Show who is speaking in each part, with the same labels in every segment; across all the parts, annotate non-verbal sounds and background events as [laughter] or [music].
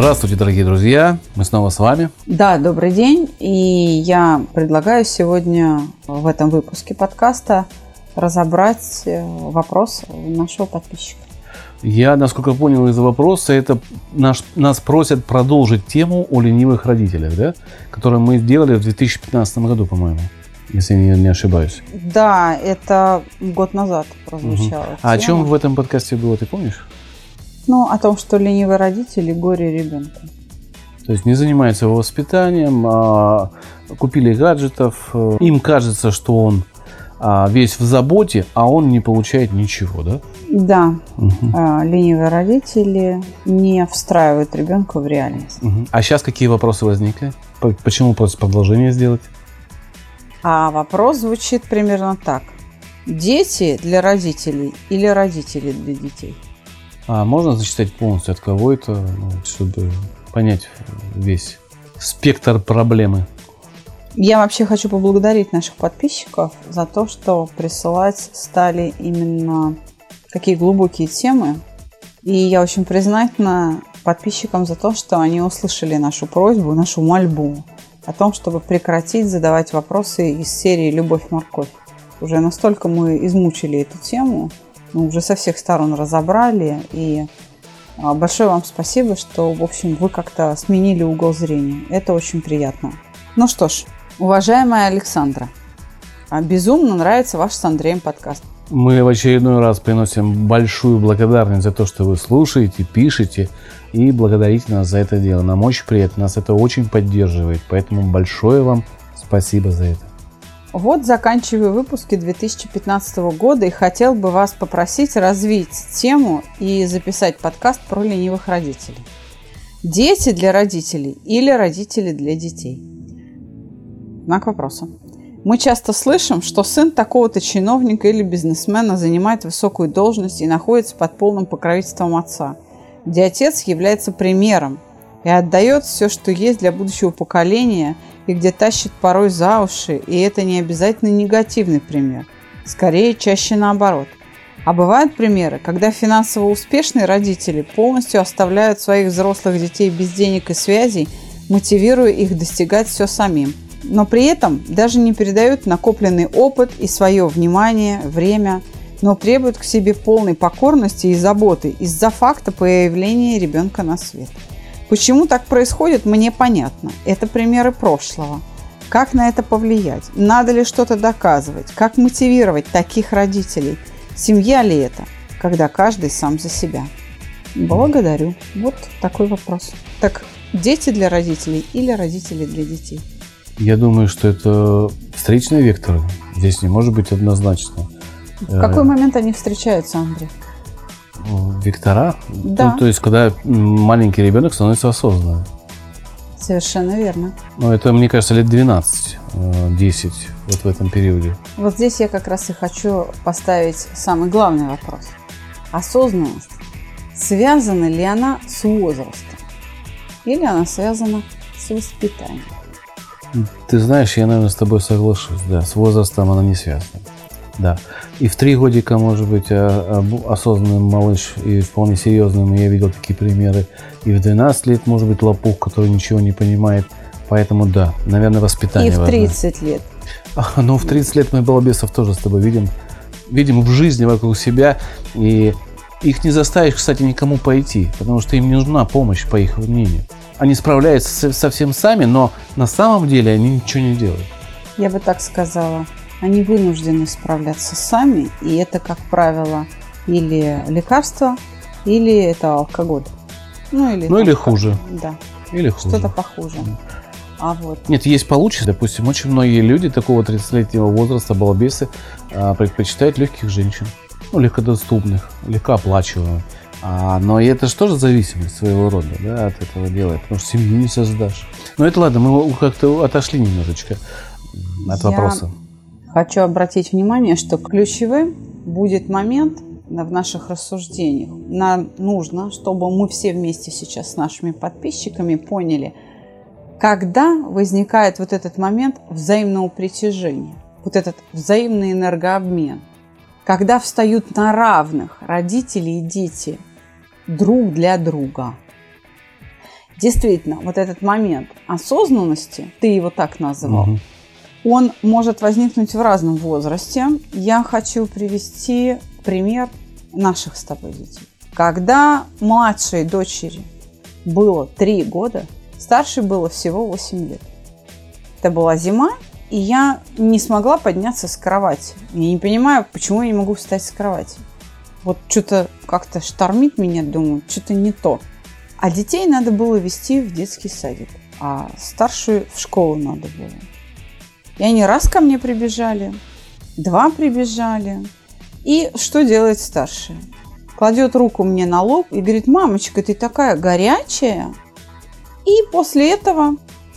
Speaker 1: Здравствуйте, дорогие друзья! Мы снова с вами.
Speaker 2: Да, добрый день. И я предлагаю сегодня в этом выпуске подкаста разобрать э, вопрос нашего подписчика.
Speaker 1: Я, насколько понял из вопроса, это наш, нас просят продолжить тему о ленивых родителях, да? Которую мы сделали в 2015 году, по-моему, если я не ошибаюсь.
Speaker 2: Да, это год назад прозвучало.
Speaker 1: Угу. А о чем в этом подкасте было, ты помнишь?
Speaker 2: Ну, о том, что ленивый родитель и горе ребенка.
Speaker 1: То есть не занимается его воспитанием, а купили гаджетов, э, им кажется, что он а, весь в заботе, а он не получает ничего, да?
Speaker 2: Да. Угу. Ленивые родители не встраивают ребенка в реальность.
Speaker 1: Угу. А сейчас какие вопросы возникли? Почему просто продолжение сделать?
Speaker 2: А вопрос звучит примерно так. Дети для родителей или родители для детей?
Speaker 1: А можно зачитать полностью от кого это, ну, чтобы понять весь спектр проблемы?
Speaker 2: Я вообще хочу поблагодарить наших подписчиков за то, что присылать стали именно такие глубокие темы. И я очень признательна подписчикам за то, что они услышали нашу просьбу, нашу мольбу о том, чтобы прекратить задавать вопросы из серии «Любовь-морковь». Уже настолько мы измучили эту тему, мы уже со всех сторон разобрали, и а, большое вам спасибо, что, в общем, вы как-то сменили угол зрения. Это очень приятно. Ну что ж, уважаемая Александра, а, безумно нравится ваш с Андреем подкаст.
Speaker 1: Мы в очередной раз приносим большую благодарность за то, что вы слушаете, пишете и благодарите нас за это дело. Нам очень приятно, нас это очень поддерживает, поэтому большое вам спасибо за это.
Speaker 2: Вот заканчиваю выпуски 2015 года и хотел бы вас попросить развить тему и записать подкаст про ленивых родителей. Дети для родителей или родители для детей? Знак вопроса. Мы часто слышим, что сын такого-то чиновника или бизнесмена занимает высокую должность и находится под полным покровительством отца, где отец является примером и отдает все, что есть для будущего поколения, и где тащит порой за уши, и это не обязательно негативный пример, скорее чаще наоборот. А бывают примеры, когда финансово успешные родители полностью оставляют своих взрослых детей без денег и связей, мотивируя их достигать все самим – но при этом даже не передают накопленный опыт и свое внимание, время, но требуют к себе полной покорности и заботы из-за факта появления ребенка на свет. Почему так происходит, мне понятно. Это примеры прошлого. Как на это повлиять? Надо ли что-то доказывать? Как мотивировать таких родителей? Семья ли это, когда каждый сам за себя? Благодарю. Вот такой вопрос. Так, дети для родителей или родители для детей?
Speaker 1: Я думаю, что это встречный вектор. Здесь не может быть однозначно.
Speaker 2: В какой э, момент они встречаются, Андрей?
Speaker 1: Вектора?
Speaker 2: Да.
Speaker 1: Ну, то есть, когда маленький ребенок становится осознанным.
Speaker 2: Совершенно верно.
Speaker 1: Ну, это, мне кажется, лет 12-10 э, вот в этом периоде.
Speaker 2: Вот здесь я как раз и хочу поставить самый главный вопрос. Осознанность. Связана ли она с возрастом? Или она связана с воспитанием?
Speaker 1: Ты знаешь, я, наверное, с тобой соглашусь. Да, с возрастом она не связана. Да. И в три годика, может быть, а, а, осознанным малыш и вполне серьезным. Я видел такие примеры. И в 12 лет, может быть, лопух, который ничего не понимает. Поэтому да, наверное, воспитание
Speaker 2: И в 30 важно. лет.
Speaker 1: А, ну, в 30 лет мы балбесов тоже с тобой видим. Видим в жизни вокруг себя. И их не заставишь, кстати, никому пойти. Потому что им не нужна помощь, по их мнению они справляются совсем сами, но на самом деле они ничего не делают.
Speaker 2: Я бы так сказала. Они вынуждены справляться сами, и это, как правило, или лекарство, или это алкоголь.
Speaker 1: Ну или, ну, или хуже.
Speaker 2: Да.
Speaker 1: Или хуже.
Speaker 2: Что-то похуже. А вот.
Speaker 1: Нет, есть получше. Допустим, очень многие люди такого 30-летнего возраста, балбесы, а, предпочитают легких женщин. Ну, легкодоступных, легкооплачиваемых. А, но это же тоже зависимость своего рода, да, от этого дела, потому что семью не создашь. Но это ладно, мы как-то отошли немножечко от
Speaker 2: Я
Speaker 1: вопроса.
Speaker 2: Хочу обратить внимание, что ключевым будет момент в наших рассуждениях. Нам нужно, чтобы мы все вместе сейчас с нашими подписчиками поняли, когда возникает вот этот момент взаимного притяжения, вот этот взаимный энергообмен, когда встают на равных родители и дети друг для друга. Действительно, вот этот момент осознанности, ты его так назвал,
Speaker 1: Мгм.
Speaker 2: Он может возникнуть в разном возрасте. Я хочу привести пример наших с тобой детей. Когда младшей дочери было 3 года, старшей было всего 8 лет. Это была зима, и я не смогла подняться с кровати. Я не понимаю, почему я не могу встать с кровати. Вот что-то как-то штормит меня, думаю, что-то не то. А детей надо было вести в детский садик, а старшую в школу надо было. И они раз ко мне прибежали, два прибежали. И что делает старшая? Кладет руку мне на лоб и говорит, мамочка, ты такая горячая. И после этого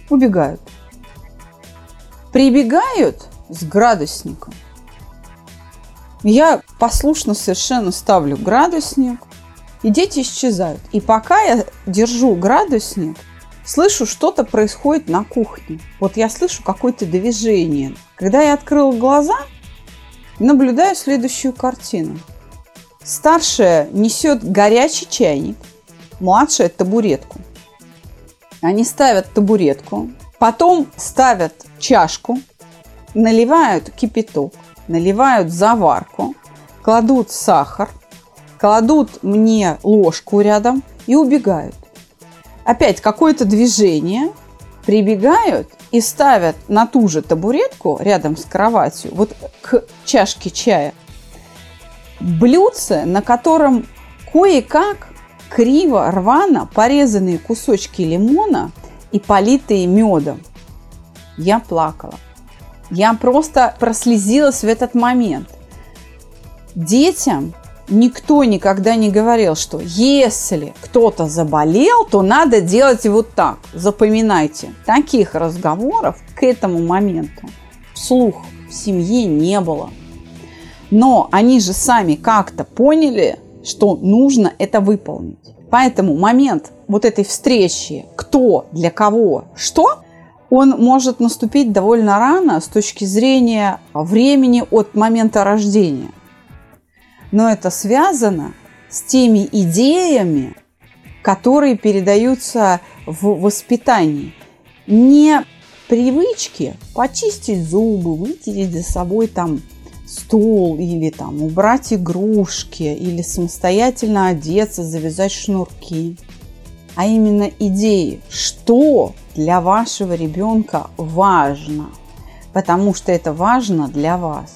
Speaker 2: убегают. Прибегают с градусником. Я послушно совершенно ставлю градусник, и дети исчезают. И пока я держу градусник, слышу, что-то происходит на кухне. Вот я слышу какое-то движение. Когда я открыла глаза, наблюдаю следующую картину. Старшая несет горячий чайник, младшая табуретку. Они ставят табуретку, потом ставят чашку, наливают кипяток, наливают заварку, кладут сахар, кладут мне ложку рядом и убегают. Опять какое-то движение, прибегают и ставят на ту же табуретку рядом с кроватью, вот к чашке чая, блюдце, на котором кое-как криво, рвано порезанные кусочки лимона и политые медом. Я плакала. Я просто прослезилась в этот момент. Детям никто никогда не говорил, что если кто-то заболел, то надо делать вот так. Запоминайте, таких разговоров к этому моменту вслух в семье не было. Но они же сами как-то поняли, что нужно это выполнить. Поэтому момент вот этой встречи, кто, для кого, что, он может наступить довольно рано с точки зрения времени от момента рождения. Но это связано с теми идеями, которые передаются в воспитании. Не привычки почистить зубы, вытереть за собой там стол или там убрать игрушки или самостоятельно одеться, завязать шнурки, а именно идеи, что для вашего ребенка важно, потому что это важно для вас.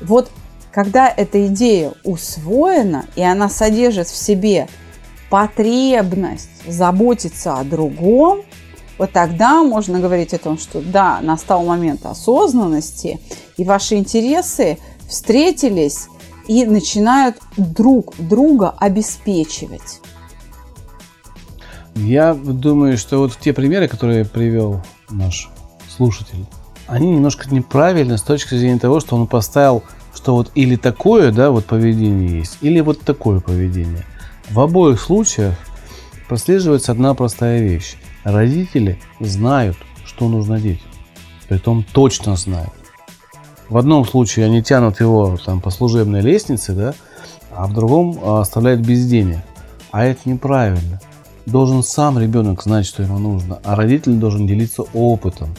Speaker 2: Вот когда эта идея усвоена и она содержит в себе потребность заботиться о другом, вот тогда можно говорить о том, что да, настал момент осознанности, и ваши интересы встретились и начинают друг друга обеспечивать.
Speaker 1: Я думаю, что вот те примеры, которые привел наш слушатель, они немножко неправильны с точки зрения того, что он поставил, что вот или такое, да, вот поведение есть, или вот такое поведение. В обоих случаях прослеживается одна простая вещь. Родители знают, что нужно детям. Притом точно знают. В одном случае они тянут его там, по служебной лестнице, да, а в другом а, оставляют без денег. А это неправильно. Должен сам ребенок знать, что ему нужно, а родитель должен делиться опытом.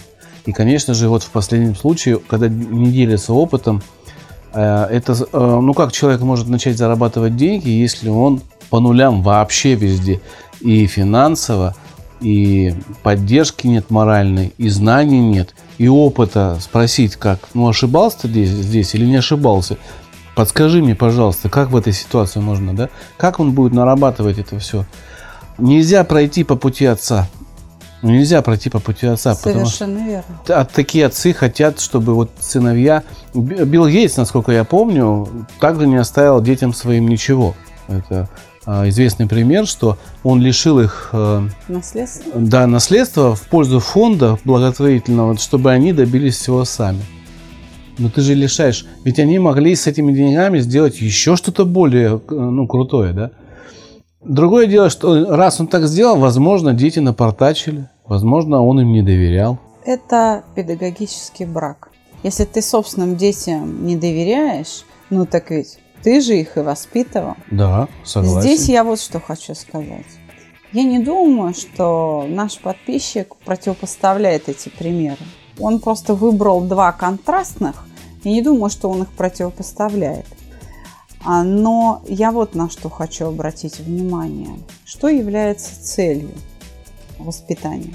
Speaker 1: И, конечно же, вот в последнем случае, когда не делится опытом, это, э, ну как человек может начать зарабатывать деньги, если он по нулям вообще везде, и финансово, и поддержки нет моральной, и знаний нет, и опыта спросить, как, ну ошибался ты здесь, здесь или не ошибался, подскажи мне, пожалуйста, как в этой ситуации можно, да, как он будет нарабатывать это все. Нельзя пройти по пути отца. Ну, нельзя пройти по пути отца, потому что
Speaker 2: Совершенно верно.
Speaker 1: а такие отцы хотят, чтобы вот сыновья... Билл Гейтс, насколько я помню, также не оставил детям своим ничего. Это а, известный пример, что он лишил их э,
Speaker 2: Наследство?
Speaker 1: да, наследства в пользу фонда благотворительного, чтобы они добились всего сами. Но ты же лишаешь, ведь они могли с этими деньгами сделать еще что-то более ну, крутое, да? Другое дело, что раз он так сделал, возможно, дети напортачили, возможно, он им не доверял.
Speaker 2: Это педагогический брак. Если ты собственным детям не доверяешь, ну так ведь ты же их и воспитывал.
Speaker 1: Да, согласен.
Speaker 2: Здесь я вот что хочу сказать. Я не думаю, что наш подписчик противопоставляет эти примеры. Он просто выбрал два контрастных. Я не думаю, что он их противопоставляет. А, но я вот на что хочу обратить внимание. Что является целью воспитания?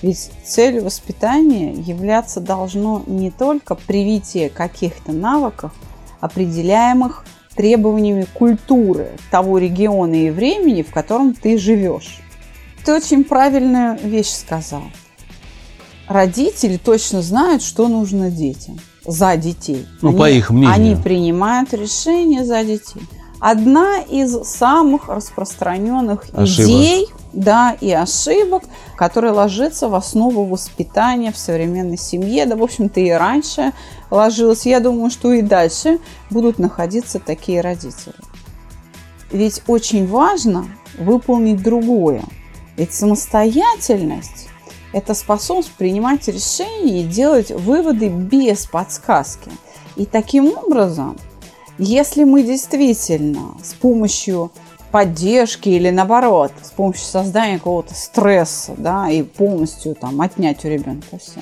Speaker 2: Ведь целью воспитания являться должно не только привитие каких-то навыков, определяемых требованиями культуры того региона и времени, в котором ты живешь. Ты очень правильную вещь сказал. Родители точно знают, что нужно детям за детей.
Speaker 1: Ну,
Speaker 2: они,
Speaker 1: по их мнению.
Speaker 2: Они принимают решения за детей. Одна из самых распространенных
Speaker 1: Ошибок.
Speaker 2: идей да, и ошибок, которые ложится в основу воспитания в современной семье. Да, в общем-то, и раньше ложилось. Я думаю, что и дальше будут находиться такие родители. Ведь очень важно выполнить другое. Ведь самостоятельность – это способность принимать решения и делать выводы без подсказки. И таким образом, если мы действительно с помощью поддержки или наоборот, с помощью создания какого-то стресса, да, и полностью там отнять у ребенка все,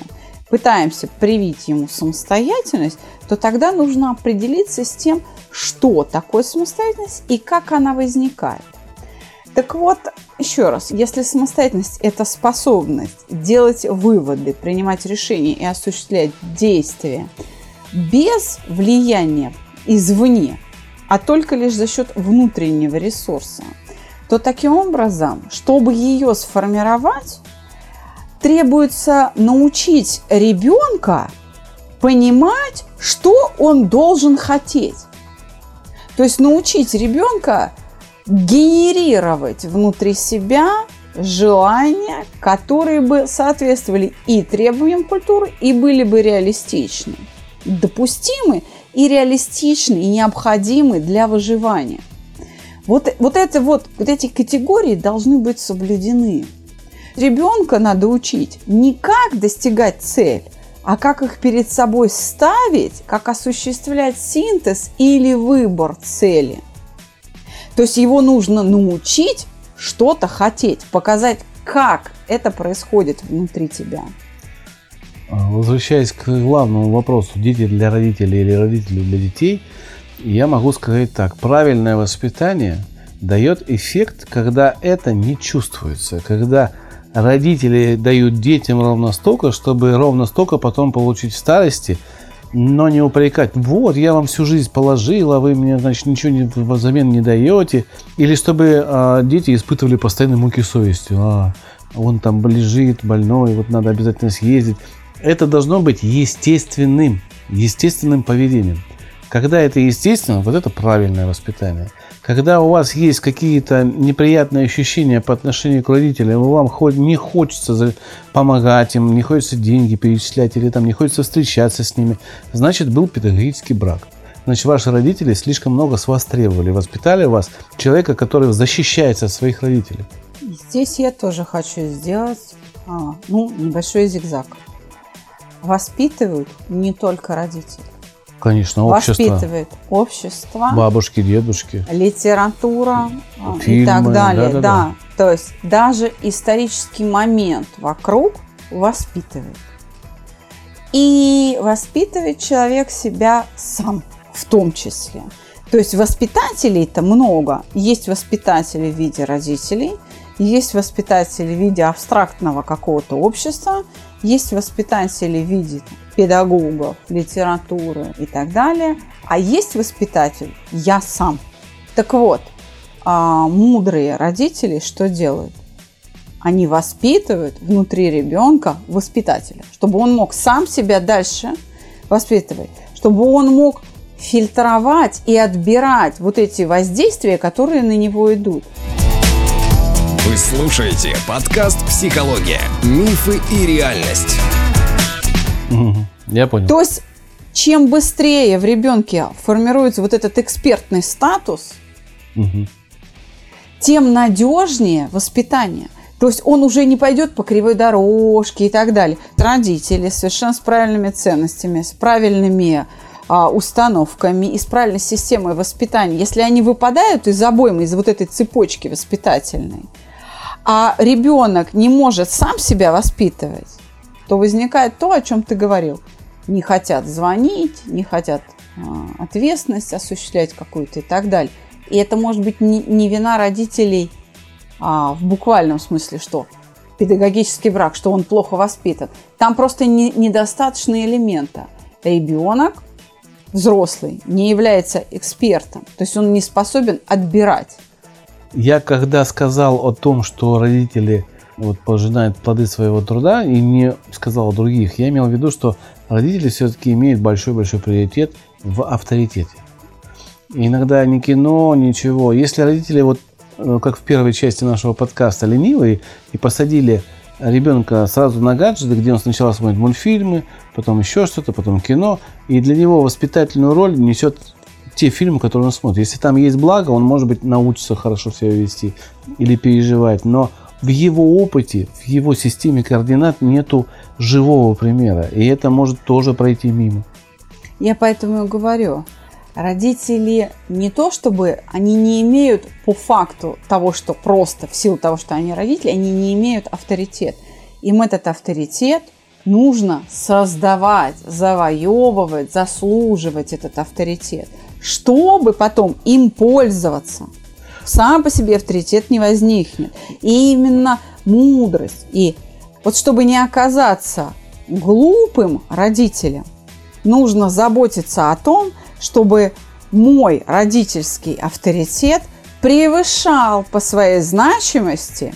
Speaker 2: пытаемся привить ему самостоятельность, то тогда нужно определиться с тем, что такое самостоятельность и как она возникает. Так вот, еще раз, если самостоятельность – это способность делать выводы, принимать решения и осуществлять действия без влияния извне, а только лишь за счет внутреннего ресурса, то таким образом, чтобы ее сформировать, требуется научить ребенка понимать, что он должен хотеть. То есть научить ребенка генерировать внутри себя желания, которые бы соответствовали и требованиям культуры, и были бы реалистичны, допустимы и реалистичны, и необходимы для выживания. Вот, вот, это вот, вот эти категории должны быть соблюдены. Ребенка надо учить не как достигать цель, а как их перед собой ставить, как осуществлять синтез или выбор цели. То есть его нужно научить что-то хотеть, показать, как это происходит внутри тебя.
Speaker 1: Возвращаясь к главному вопросу, дети для родителей или родители для детей, я могу сказать так. Правильное воспитание дает эффект, когда это не чувствуется, когда родители дают детям ровно столько, чтобы ровно столько потом получить в старости, но не упрекать. Вот, я вам всю жизнь положила, вы мне, значит, ничего не, взамен не даете. Или чтобы а, дети испытывали постоянно муки совести. А, он там лежит больной, вот надо обязательно съездить. Это должно быть естественным, естественным поведением. Когда это естественно, вот это правильное воспитание. Когда у вас есть какие-то неприятные ощущения по отношению к родителям, вам не хочется помогать им, не хочется деньги перечислять или там не хочется встречаться с ними, значит был педагогический брак. Значит, ваши родители слишком много с вас требовали, воспитали вас человека, который защищается от своих родителей.
Speaker 2: Здесь я тоже хочу сделать а, ну, небольшой зигзаг. Воспитывают не только родители.
Speaker 1: Конечно, общество.
Speaker 2: Воспитывает общество.
Speaker 1: Бабушки, дедушки.
Speaker 2: Литература
Speaker 1: Фильмы,
Speaker 2: и так далее.
Speaker 1: да, да,
Speaker 2: да.
Speaker 1: да.
Speaker 2: То есть даже исторический момент вокруг воспитывает. И воспитывает человек себя сам в том числе. То есть воспитателей-то много. Есть воспитатели в виде родителей, есть воспитатели в виде абстрактного какого-то общества, есть воспитатели в виде педагогов, литературы и так далее, а есть воспитатель я сам. Так вот, а, мудрые родители что делают? Они воспитывают внутри ребенка воспитателя, чтобы он мог сам себя дальше воспитывать, чтобы он мог фильтровать и отбирать вот эти воздействия, которые на него идут.
Speaker 3: Вы слушаете подкаст «Психология. Мифы и реальность».
Speaker 1: Я понял.
Speaker 2: То есть, чем быстрее в ребенке формируется вот этот экспертный статус,
Speaker 1: Мгм.
Speaker 2: тем надежнее воспитание. То есть он уже не пойдет по кривой дорожке и так далее. Родители совершенно с правильными ценностями, с правильными а, установками и с правильной системой воспитания. Если они выпадают из обоймы, из вот этой цепочки воспитательной, а ребенок не может сам себя воспитывать, то возникает то, о чем ты говорил. Не хотят звонить, не хотят а, ответственность осуществлять какую-то и так далее. И это может быть не, вина родителей а, в буквальном смысле, что педагогический брак, что он плохо воспитан. Там просто не- недостаточно элемента. Ребенок, взрослый, не является экспертом. То есть он не способен отбирать.
Speaker 1: Я когда сказал о том, что родители вот, пожинают плоды своего труда и не сказал о других, я имел в виду, что родители все-таки имеют большой-большой приоритет в авторитете. И иногда ни кино, ничего. Если родители, вот э, как в первой части нашего подкаста, ленивые и посадили ребенка сразу на гаджеты, где он сначала смотрит мультфильмы, потом еще что-то, потом кино, и для него воспитательную роль несет те фильмы, которые он смотрит. Если там есть благо, он, может быть, научится хорошо себя вести или переживать, но в его опыте, в его системе координат нету живого примера, и это может тоже пройти мимо.
Speaker 2: Я поэтому и говорю, родители не то чтобы они не имеют по факту того, что просто в силу того, что они родители, они не имеют авторитет. Им этот авторитет нужно создавать, завоевывать, заслуживать этот авторитет, чтобы потом им пользоваться. Сам по себе авторитет не возникнет. И именно мудрость и вот чтобы не оказаться глупым родителем, нужно заботиться о том, чтобы мой родительский авторитет превышал по своей значимости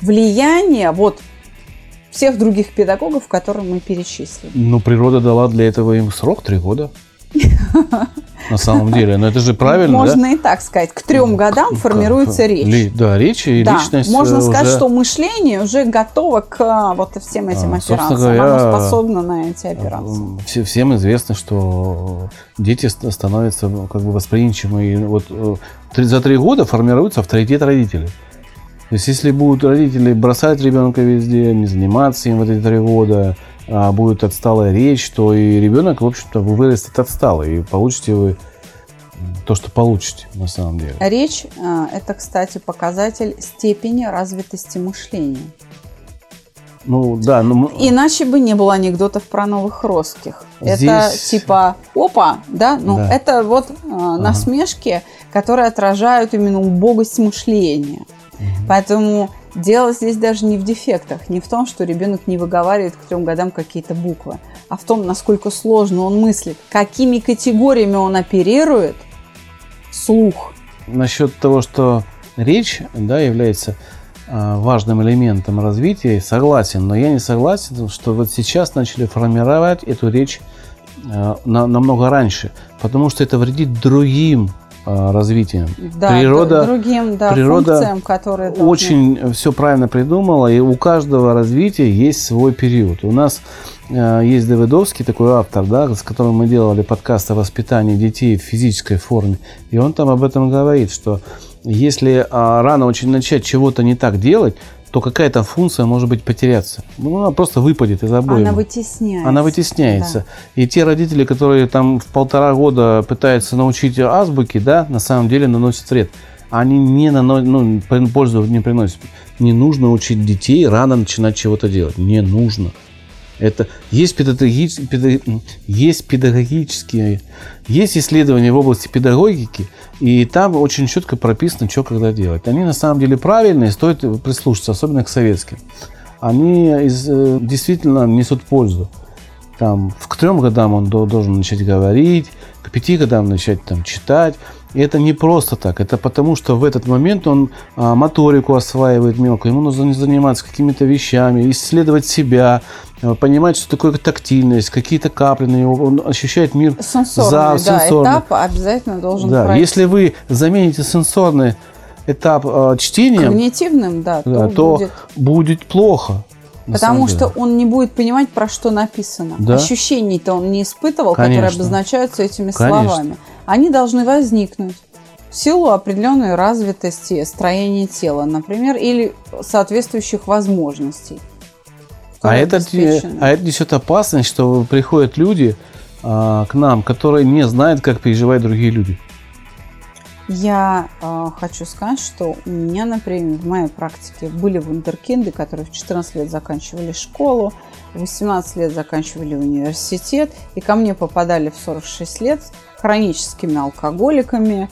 Speaker 2: влияние вот всех других педагогов, которые мы перечислили.
Speaker 1: Но природа дала для этого им срок три года. [laughs] На самом деле, но это же правильно,
Speaker 2: Можно
Speaker 1: да?
Speaker 2: и так сказать. К трем годам
Speaker 1: К-
Speaker 2: формируется
Speaker 1: к-
Speaker 2: речь.
Speaker 1: ли- да, речь и
Speaker 2: Да,
Speaker 1: личность.
Speaker 2: можно
Speaker 1: э,
Speaker 2: сказать,
Speaker 1: уже-
Speaker 2: что мышление уже готово к а, вот всем этим
Speaker 1: А,
Speaker 2: операциям.
Speaker 1: говоря,
Speaker 2: Оно способно на эти операции.
Speaker 1: М, все- всем известно, что дети ст- становятся ну, как бы восприимчивы. И вот э, за три года формируется авторитет родителей. То есть, если будут родители бросать ребенка везде, не заниматься им в эти три года, будет отсталая речь, то и ребенок, в общем-то, вырастет отсталый, и получите вы то, что получите на самом деле.
Speaker 2: Речь а, – это, кстати, показатель степени развитости мышления.
Speaker 1: Ну да, ну,
Speaker 2: Иначе бы не было анекдотов про новых русских. Это
Speaker 1: Здесь-
Speaker 2: типа опа, да? Ну,
Speaker 1: Да.
Speaker 2: это вот а, насмешки, которые отражают именно убогость мышления. Поэтому дело здесь даже не в дефектах, не в том, что ребенок не выговаривает к трем годам какие-то буквы, а в том, насколько сложно он мыслит, какими категориями он оперирует слух.
Speaker 1: насчет того, что речь да, является а, важным элементом развития, согласен, но я не согласен, что вот сейчас начали формировать эту речь а, на- намного раньше, потому что это вредит другим развитием.
Speaker 2: Да,
Speaker 1: Природа-
Speaker 2: другим да,
Speaker 1: природа
Speaker 2: функциям, которые должны-
Speaker 1: Очень все правильно придумала, и у каждого развития есть свой период. У нас э, есть Давыдовский, такой автор, да, с которым мы делали подкаст о воспитании детей в физической форме, и он там об этом говорит, что если а, рано очень начать чего-то не так делать, то какая-то функция может быть потеряться. Ну, она просто выпадет из обоим.
Speaker 2: Она вытесняется.
Speaker 1: Она вытесняется. И те родители, которые там в полтора года пытаются научить азбуки, да, на самом деле наносят вред. Они не нано... ну, пользу не приносят. Не нужно учить детей рано начинать чего-то делать. Не нужно. Это есть, педагогич- педа- есть педагогические, есть исследования в области педагогики, и там очень четко прописано, что когда делать. Они на самом деле правильные, стоит прислушаться, особенно к советским. Они из- э, действительно несут пользу. Там, к трем годам он до- должен начать говорить, к пяти годам начать там, читать. И это не просто так. Это потому, что в этот момент он а, моторику осваивает мелко. Ему нужно заниматься какими-то вещами, исследовать себя, а, понимать, что такое тактильность, какие-то капли на него. Он ощущает мир
Speaker 2: сенсорный, за да, этап обязательно должен
Speaker 1: да. Пройти. Если вы замените сенсорный этап э, чтения...
Speaker 2: Когнитивным, да,
Speaker 1: да то, то будет... будет плохо.
Speaker 2: Потому что он не будет понимать, про что написано. Да? Ощущений-то он не испытывал, Конечно. которые обозначаются этими Конечно. словами. Они должны возникнуть в силу определенной развитости строения тела, например, или соответствующих возможностей.
Speaker 1: А это, а это несет опасность, что приходят люди а, к нам, которые не знают, как переживают другие люди.
Speaker 2: Я э, хочу сказать, что у меня, например, в моей практике были вундеркинды, которые в 14 лет заканчивали школу, в 18 лет заканчивали университет, и ко мне попадали в 46 лет хроническими алкоголиками,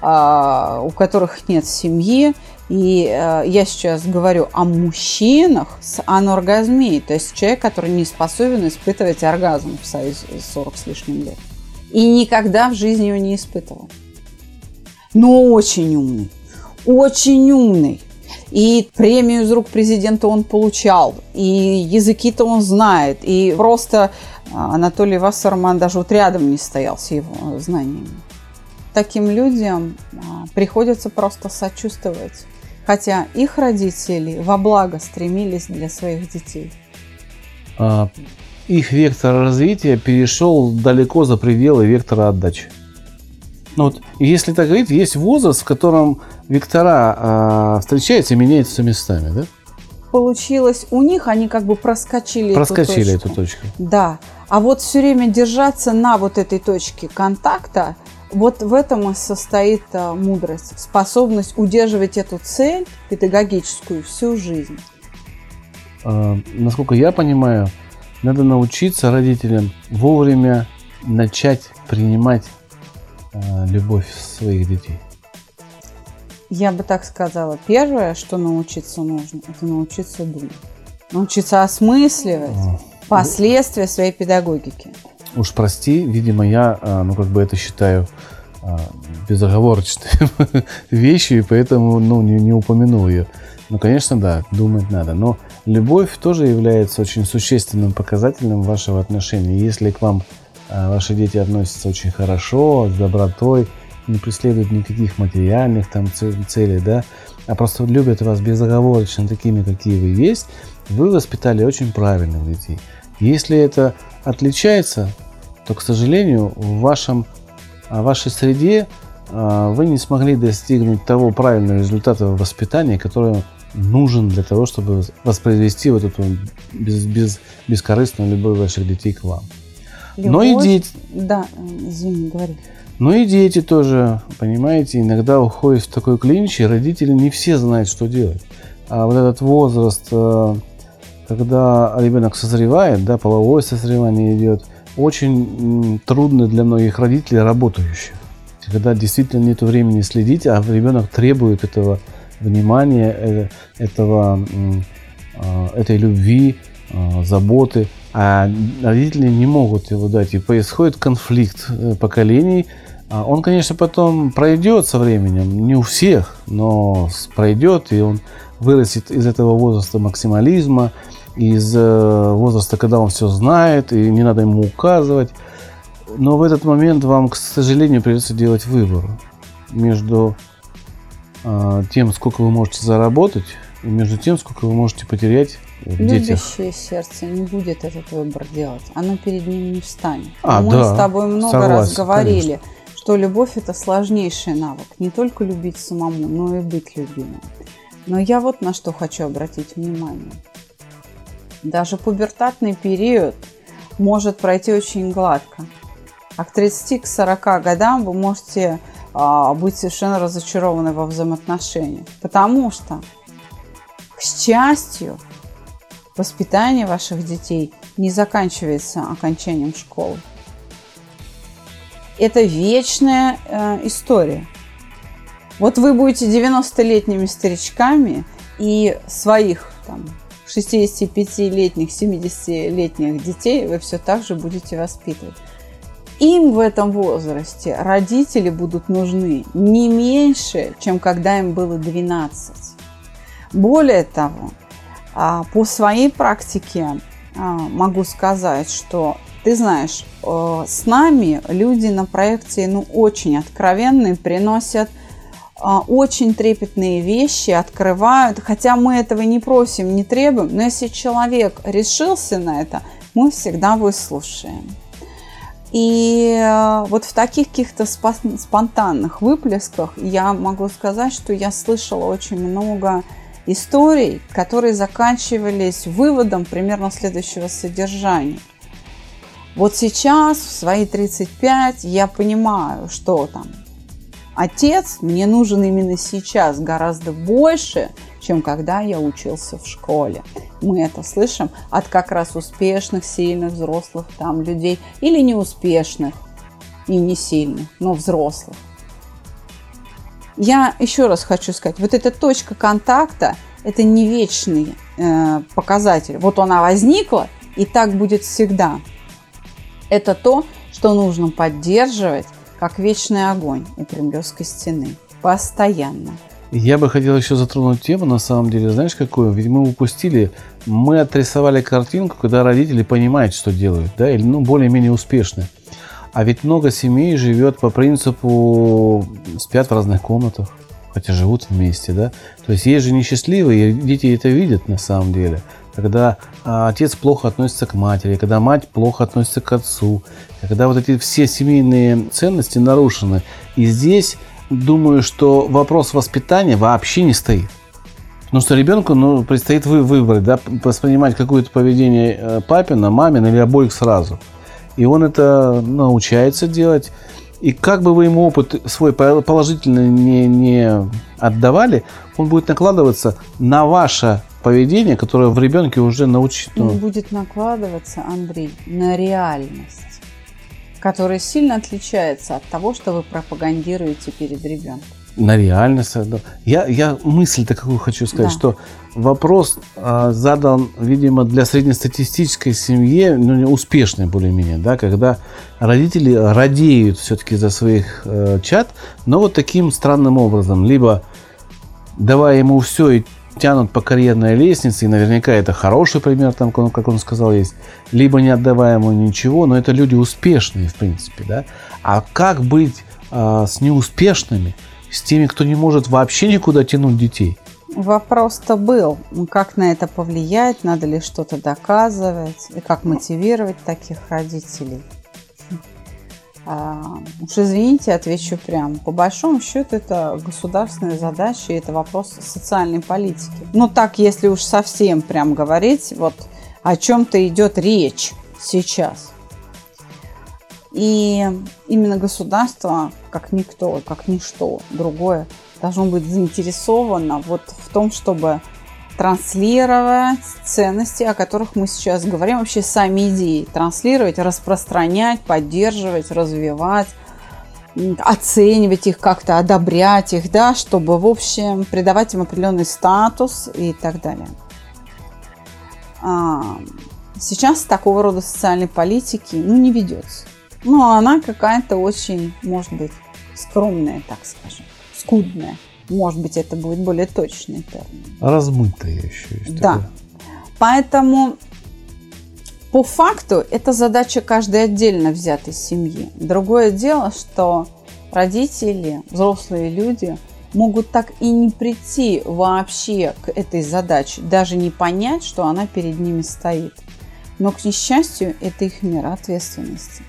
Speaker 2: э, у которых нет семьи. И э, я сейчас говорю о мужчинах с аноргазмией, то есть человек, который не способен испытывать оргазм в союзе 40 с лишним лет. И никогда в жизни его не испытывал но очень умный. Очень умный. И премию из рук президента он получал, и языки-то он знает, и просто а, Анатолий Вассерман даже вот рядом не стоял с его знаниями. Таким людям а, приходится просто сочувствовать, хотя их родители во благо стремились для своих детей.
Speaker 1: А, их вектор развития перешел далеко за пределы вектора отдачи. Ну, вот, если так говорить, есть возраст, в котором вектора э, встречаются и меняются местами, да?
Speaker 2: Получилось у них, они как бы проскочили,
Speaker 1: проскочили
Speaker 2: эту,
Speaker 1: точку. эту точку.
Speaker 2: Да. А вот все время держаться на вот этой точке контакта, вот в этом и состоит а, мудрость, способность удерживать эту цель педагогическую всю жизнь.
Speaker 1: А, насколько я понимаю, надо научиться родителям вовремя начать принимать Э, любовь своих детей?
Speaker 2: Я бы так сказала. Первое, что научиться нужно, это научиться думать. Научиться осмысливать а. последствия своей педагогики.
Speaker 1: Уж прости, видимо, я, э, ну, как бы это считаю э, безоговорочной [laughs] вещью, и поэтому, ну, не, не упомянул ее. Ну, конечно, да, думать надо. Но любовь тоже является очень существенным показателем вашего отношения. Если к вам ваши дети относятся очень хорошо, с добротой, не преследуют никаких материальных там целей, да, а просто любят вас безоговорочно такими, какие вы есть, вы воспитали очень правильных детей. Если это отличается, то, к сожалению, в, вашем, в вашей среде а, вы не смогли достигнуть того правильного результата воспитания, который нужен для того, чтобы воспроизвести вот эту без, без, бескорыстную любовь ваших детей к вам.
Speaker 2: Любовь, Но и дети. Да, извини, говори.
Speaker 1: Ну и дети тоже, понимаете, иногда уходят в такой клинч, и родители не все знают, что делать. А вот этот возраст, э, когда ребенок созревает, да, половое созревание идет, очень трудно для многих родителей работающих. Когда действительно нет времени следить, а ребенок требует этого внимания, э, этого, э, этой любви, заботы а родители не могут его дать, и происходит конфликт э, поколений. А он, конечно, потом пройдет со временем, не у всех, но пройдет, и он вырастет из этого возраста максимализма, из э, возраста, когда он все знает, и не надо ему указывать. Но в этот момент вам, к сожалению, придется делать выбор между э, тем, сколько вы можете заработать, и между тем, сколько вы можете потерять
Speaker 2: Любящее сердце не будет этот выбор делать. Оно перед ним не встанет. А, Мы да, с тобой много согласен, раз говорили, конечно. что любовь это сложнейший навык. Не только любить самому, но и быть любимым. Но я вот на что хочу обратить внимание. Даже пубертатный период может пройти очень гладко. А к 30-40 годам вы можете а, быть совершенно разочарованы во взаимоотношениях. Потому что, к счастью, Воспитание ваших детей не заканчивается окончанием школы. Это вечная э, история. Вот вы будете 90-летними старичками и своих там, 65-летних, 70-летних детей вы все так же будете воспитывать. им в этом возрасте родители будут нужны не меньше, чем когда им было 12. Более того, по своей практике а, могу сказать, что ты знаешь, э, с нами люди на проекте ну, очень откровенные, приносят а, очень трепетные вещи, открывают, хотя мы этого не просим, не требуем, но если человек решился на это, мы всегда выслушаем. И э, вот в таких каких-то спонтанных выплесках я могу сказать, что я слышала очень много историй, которые заканчивались выводом примерно следующего содержания. Вот сейчас, в свои 35, я понимаю, что там отец мне нужен именно сейчас гораздо больше, чем когда я учился в школе. Мы это слышим от как раз успешных, сильных, взрослых там людей или неуспешных и не сильных, но взрослых. Я еще раз хочу сказать, вот эта точка контакта – это не вечный э, показатель. Вот она возникла, и так будет всегда. Это то, что нужно поддерживать, как вечный огонь у Кремлевской стены. Постоянно.
Speaker 1: Я бы хотел еще затронуть тему, на самом деле, знаешь, какую? Ведь мы упустили, мы отрисовали картинку, когда родители понимают, что делают, да, или, ну, более-менее успешны. А ведь много семей живет по принципу спят в разных комнатах, хотя живут вместе, да. То есть есть же несчастливые, и дети это видят на самом деле. Когда а, отец плохо относится к матери, когда мать плохо относится к отцу, когда вот эти все семейные ценности нарушены. И здесь думаю, что вопрос воспитания вообще не стоит. Потому что ребенку ну, предстоит вы выбрать, да, воспринимать какое-то поведение э, папина, мамина или обоих сразу. И он это научается делать. И как бы вы ему опыт свой положительный не, не отдавали, он будет накладываться на ваше поведение, которое в ребенке уже научено.
Speaker 2: Он будет накладываться, Андрей, на реальность который сильно отличается от того, что вы пропагандируете перед ребенком.
Speaker 1: На реальность. Я, я мысль-то какую хочу сказать, да. что вопрос э, задан, видимо, для среднестатистической семьи, ну, успешной более-менее, да, когда родители радеют все-таки за своих э, чат, но вот таким странным образом, либо давая ему все и тянут по карьерной лестнице, и наверняка это хороший пример, там, как он сказал, есть, либо не отдавая ему ничего, но это люди успешные, в принципе, да. А как быть э, с неуспешными, с теми, кто не может вообще никуда тянуть детей?
Speaker 2: Вопрос-то был, как на это повлиять, надо ли что-то доказывать, и как мотивировать таких родителей. А, уж извините, отвечу прямо. По большому счету это государственная задача, и это вопрос социальной политики. Ну так, если уж совсем прям говорить, вот о чем-то идет речь сейчас. И именно государство, как никто, как ничто другое, должно быть заинтересовано вот в том, чтобы транслировать ценности, о которых мы сейчас говорим, вообще сами идеи, транслировать, распространять, поддерживать, развивать, оценивать их как-то, одобрять их, да, чтобы, в общем, придавать им определенный статус и так далее. А, сейчас такого рода социальной политики, ну, не ведется. Ну, она какая-то очень, может быть, скромная, так скажем, скудная. Может быть, это будет более точный термин.
Speaker 1: Размытая еще есть.
Speaker 2: Да. Такое. Поэтому по факту это задача каждой отдельно взятой семьи. Другое дело, что родители, взрослые люди могут так и не прийти вообще к этой задаче, даже не понять, что она перед ними стоит. Но, к несчастью, это их мера ответственности.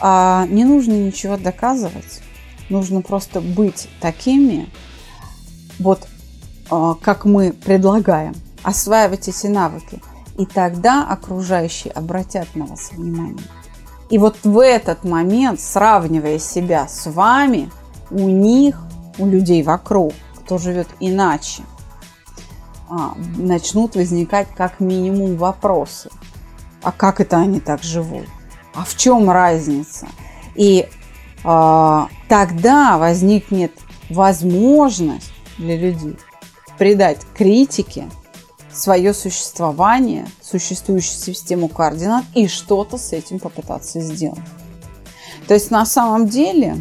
Speaker 2: А не нужно ничего доказывать. Нужно просто быть такими, вот а, как мы предлагаем, осваивать эти навыки. И тогда окружающие обратят на вас внимание. И вот в этот момент, сравнивая себя с вами, у них, у людей вокруг, кто живет иначе, а, начнут возникать как минимум вопросы. А как это они так живут? А в чем разница? И а, тогда возникнет возможность для людей придать критике свое существование, существующую систему координат и что-то с этим попытаться сделать. То есть на самом деле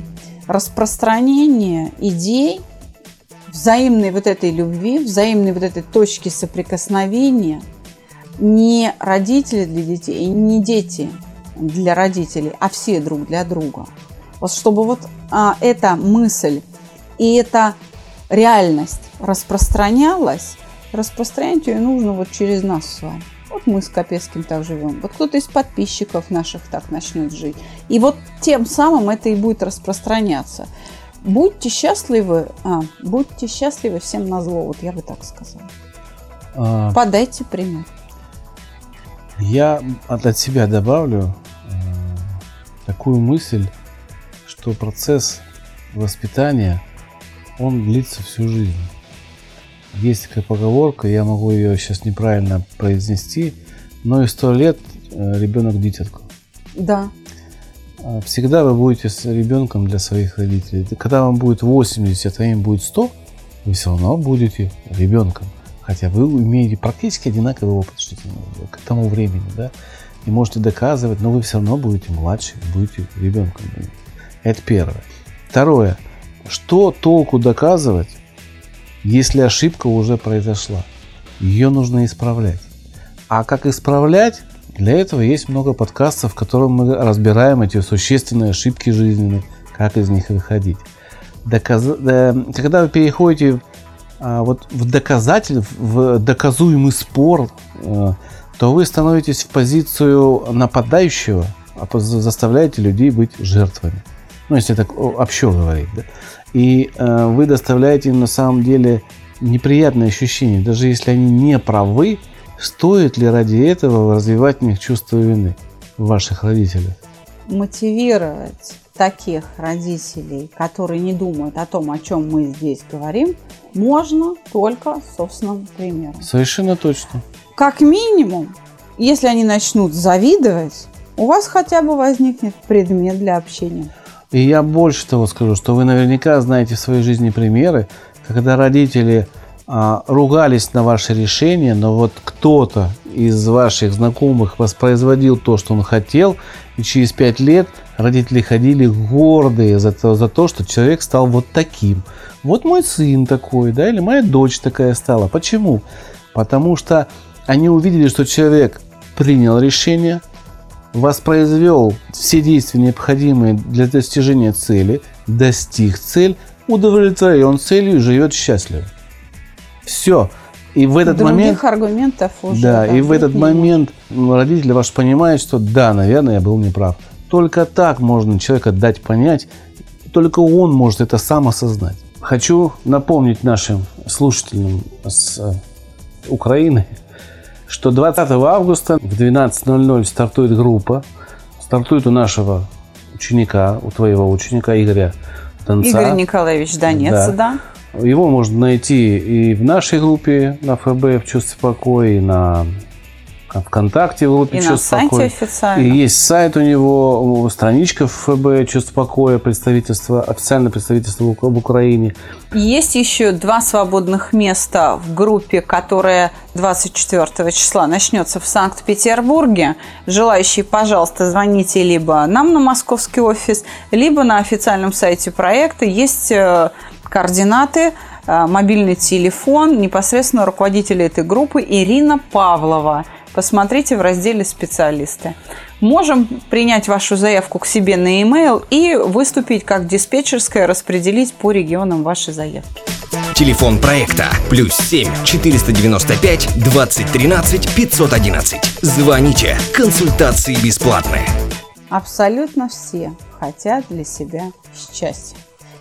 Speaker 2: распространение идей взаимной вот этой любви, взаимной вот этой точки соприкосновения не родители для детей, не дети для родителей, а все друг для друга. Вот чтобы вот а, эта мысль и эта реальность распространялась, распространять ее нужно вот через нас с вами. Вот мы с Капецким так живем. Вот кто-то из подписчиков наших так начнет жить. И вот тем самым это и будет распространяться. Будьте счастливы, а, будьте счастливы всем на зло, вот я бы так сказала. А, Подайте пример.
Speaker 1: Я от, от себя добавлю э, такую мысль, что процесс воспитания, он длится всю жизнь. Есть такая поговорка, я могу ее сейчас неправильно произнести, но и сто лет э, ребенок дитятку.
Speaker 2: Да.
Speaker 1: А, всегда вы будете с ребенком для своих родителей. Когда вам будет 80, а им будет 100, вы все равно будете ребенком. Хотя вы имеете практически одинаковый опыт к тому времени, да, и можете доказывать, но вы все равно будете младше, будете ребенком. Это первое. Второе. Что толку доказывать, если ошибка уже произошла? Ее нужно исправлять. А как исправлять, для этого есть много подкастов, в которых мы разбираем эти существенные ошибки жизненные, как из них выходить. Доказ... Когда вы переходите вот в доказатель, в доказуемый спор, э, то вы становитесь в позицию нападающего, а заставляете людей быть жертвами. Ну, если так общо говорить. Да? И э, вы доставляете им на самом деле неприятные ощущения. Даже если они не правы, Стоит ли ради этого развивать в них чувство вины в ваших родителях?
Speaker 2: Мотивировать таких родителей, которые не думают о том, о чем мы здесь говорим, можно только собственным примером.
Speaker 1: Совершенно точно.
Speaker 2: Как минимум, если они начнут завидовать, у вас хотя бы возникнет предмет для общения.
Speaker 1: И я больше того скажу, что вы наверняка знаете в своей жизни примеры, когда родители а, ругались на ваше решение, но вот кто-то из ваших знакомых воспроизводил то, что он хотел, и через пять лет родители ходили гордые за то, за то, что человек стал вот таким. Вот мой сын такой, да, или моя дочь такая стала. Почему? Потому что они увидели, что человек принял решение, воспроизвел все действия, необходимые для достижения цели, достиг цель, удовлетворен целью и живет счастливо. Все. И в этот
Speaker 2: Других
Speaker 1: момент...
Speaker 2: аргументов уже.
Speaker 1: Да, и в этот момент родители ваш понимают, что да, наверное, я был неправ. Только так можно человека дать понять, только он может это сам осознать. Хочу напомнить нашим слушателям с э, Украины, что 20 августа в 12.00 стартует группа. Стартует у нашего ученика, у твоего ученика Игоря Донца.
Speaker 2: Игорь Николаевич Донец, да. да.
Speaker 1: Его можно найти и в нашей группе на ФБ в чувстве покоя, и на ВКонтакте в группе
Speaker 2: и
Speaker 1: «Чувство
Speaker 2: на
Speaker 1: покоя».
Speaker 2: сайте официально.
Speaker 1: И есть сайт у него, страничка ФБ «Чувство покоя», представительство, официальное представительство в Украине.
Speaker 2: Есть еще два свободных места в группе, которая 24 числа начнется в Санкт-Петербурге. Желающие, пожалуйста, звоните либо нам на московский офис, либо на официальном сайте проекта. Есть э, координаты, э, мобильный телефон непосредственно руководителя этой группы Ирина Павлова. Посмотрите в разделе «Специалисты». Можем принять вашу заявку к себе на e-mail и выступить как диспетчерская, распределить по регионам ваши заявки.
Speaker 3: Телефон проекта плюс 7 495 2013 511. Звоните. Консультации бесплатные.
Speaker 2: Абсолютно все хотят для себя счастья.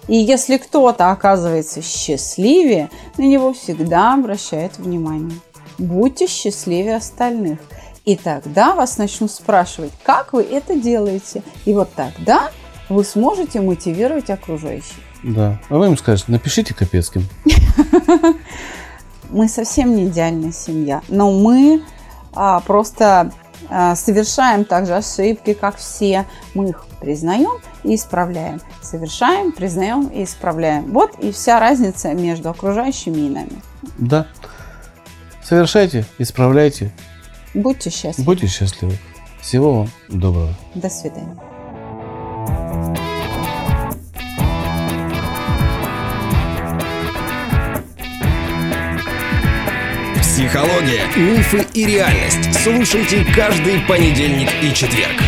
Speaker 2: И если кто-то оказывается счастливее, на него всегда обращают внимание. Будьте счастливее остальных. И тогда вас начнут спрашивать, как вы это делаете. И вот тогда вы сможете мотивировать окружающих.
Speaker 1: Да. А вы им скажете, напишите Капецким. [laughs]
Speaker 2: Мы совсем не идеальная семья, но мы а, просто а, совершаем также ошибки, как все. Мы их признаем и исправляем. Совершаем, признаем и исправляем. Вот и вся разница между окружающими и нами.
Speaker 1: Да. Совершайте, исправляйте.
Speaker 2: Будьте счастливы.
Speaker 1: Будьте счастливы. Всего вам доброго.
Speaker 2: До свидания.
Speaker 3: Психология, мифы и реальность. Слушайте каждый понедельник и четверг.